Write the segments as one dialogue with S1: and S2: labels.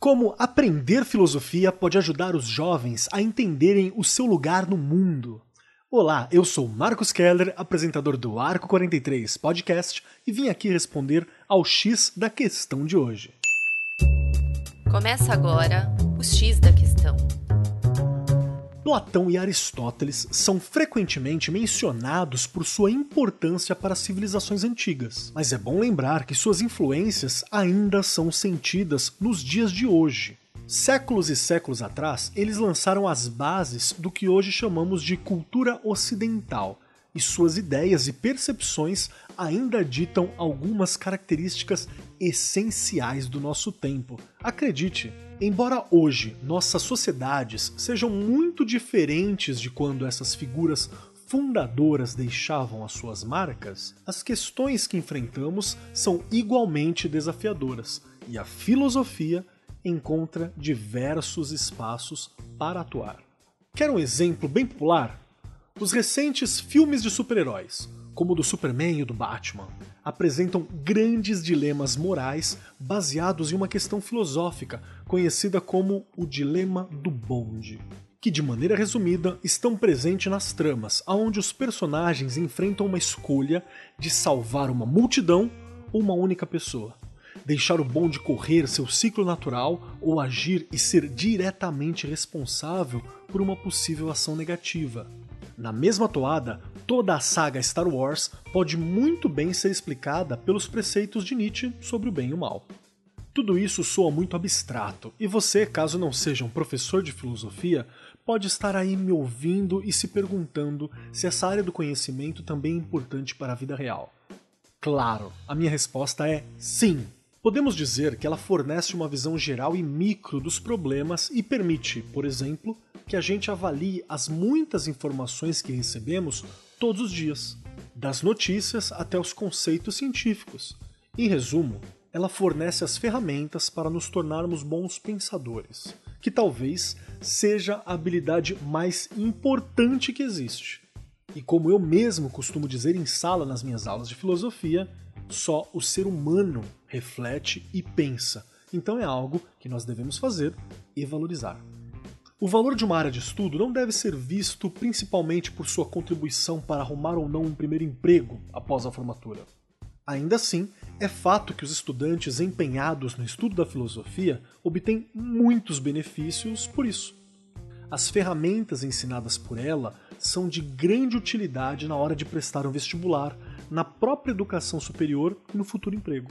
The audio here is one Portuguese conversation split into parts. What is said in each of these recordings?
S1: Como aprender filosofia pode ajudar os jovens a entenderem o seu lugar no mundo. Olá, eu sou Marcos Keller, apresentador do Arco 43 Podcast, e vim aqui responder ao X da questão de hoje.
S2: Começa agora o X da questão.
S1: Platão e Aristóteles são frequentemente mencionados por sua importância para as civilizações antigas, mas é bom lembrar que suas influências ainda são sentidas nos dias de hoje. Séculos e séculos atrás, eles lançaram as bases do que hoje chamamos de cultura ocidental, e suas ideias e percepções ainda ditam algumas características essenciais do nosso tempo. Acredite, embora hoje nossas sociedades sejam muito diferentes de quando essas figuras fundadoras deixavam as suas marcas, as questões que enfrentamos são igualmente desafiadoras e a filosofia encontra diversos espaços para atuar. Quer um exemplo bem popular? Os recentes filmes de super-heróis, como o do Superman e o do Batman, apresentam grandes dilemas morais baseados em uma questão filosófica conhecida como o dilema do bonde, que de maneira resumida estão presentes nas tramas, onde os personagens enfrentam uma escolha de salvar uma multidão ou uma única pessoa. Deixar o bonde correr seu ciclo natural ou agir e ser diretamente responsável por uma possível ação negativa. Na mesma toada, toda a saga Star Wars pode muito bem ser explicada pelos preceitos de Nietzsche sobre o bem e o mal. Tudo isso soa muito abstrato, e você, caso não seja um professor de filosofia, pode estar aí me ouvindo e se perguntando se essa área do conhecimento também é importante para a vida real. Claro, a minha resposta é sim. Podemos dizer que ela fornece uma visão geral e micro dos problemas e permite, por exemplo, que a gente avalie as muitas informações que recebemos todos os dias, das notícias até os conceitos científicos. Em resumo, ela fornece as ferramentas para nos tornarmos bons pensadores, que talvez seja a habilidade mais importante que existe. E como eu mesmo costumo dizer em sala nas minhas aulas de filosofia, só o ser humano reflete e pensa. Então é algo que nós devemos fazer e valorizar. O valor de uma área de estudo não deve ser visto principalmente por sua contribuição para arrumar ou não um primeiro emprego após a formatura. Ainda assim, é fato que os estudantes empenhados no estudo da filosofia obtêm muitos benefícios por isso. As ferramentas ensinadas por ela são de grande utilidade na hora de prestar um vestibular, na própria educação superior e no futuro emprego.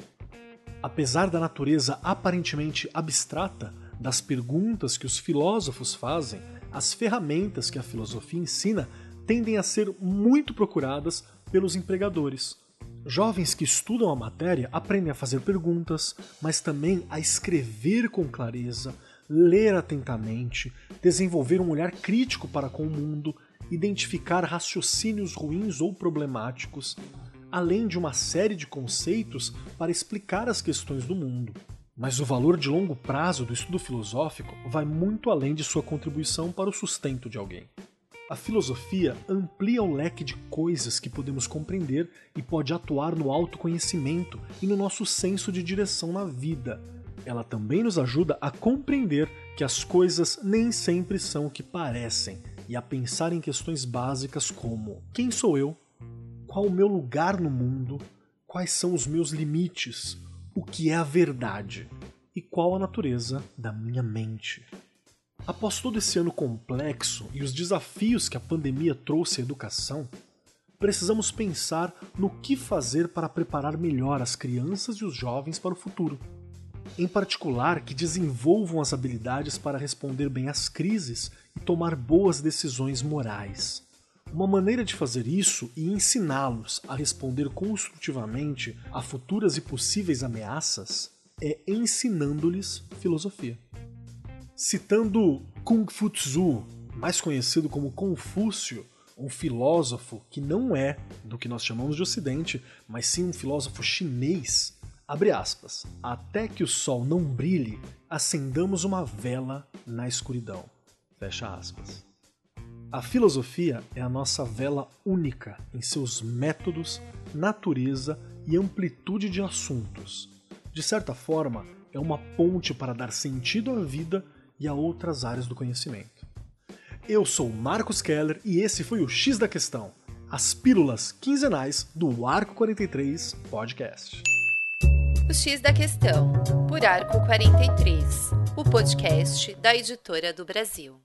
S1: Apesar da natureza aparentemente abstrata, das perguntas que os filósofos fazem, as ferramentas que a filosofia ensina tendem a ser muito procuradas pelos empregadores. Jovens que estudam a matéria aprendem a fazer perguntas, mas também a escrever com clareza, ler atentamente, desenvolver um olhar crítico para com o mundo, identificar raciocínios ruins ou problemáticos, além de uma série de conceitos para explicar as questões do mundo. Mas o valor de longo prazo do estudo filosófico vai muito além de sua contribuição para o sustento de alguém. A filosofia amplia o leque de coisas que podemos compreender e pode atuar no autoconhecimento e no nosso senso de direção na vida. Ela também nos ajuda a compreender que as coisas nem sempre são o que parecem e a pensar em questões básicas como: quem sou eu? Qual o meu lugar no mundo? Quais são os meus limites? O que é a verdade e qual a natureza da minha mente. Após todo esse ano complexo e os desafios que a pandemia trouxe à educação, precisamos pensar no que fazer para preparar melhor as crianças e os jovens para o futuro. Em particular, que desenvolvam as habilidades para responder bem às crises e tomar boas decisões morais. Uma maneira de fazer isso e ensiná-los a responder construtivamente a futuras e possíveis ameaças é ensinando-lhes filosofia. Citando Kung Fu Tzu, mais conhecido como Confúcio, um filósofo que não é do que nós chamamos de Ocidente, mas sim um filósofo chinês, abre aspas, até que o sol não brilhe, acendamos uma vela na escuridão. Fecha aspas. A filosofia é a nossa vela única em seus métodos, natureza e amplitude de assuntos. De certa forma, é uma ponte para dar sentido à vida e a outras áreas do conhecimento. Eu sou Marcos Keller e esse foi o X da Questão, as pílulas quinzenais do Arco 43 Podcast.
S2: O X da Questão, por Arco 43, o podcast da editora do Brasil.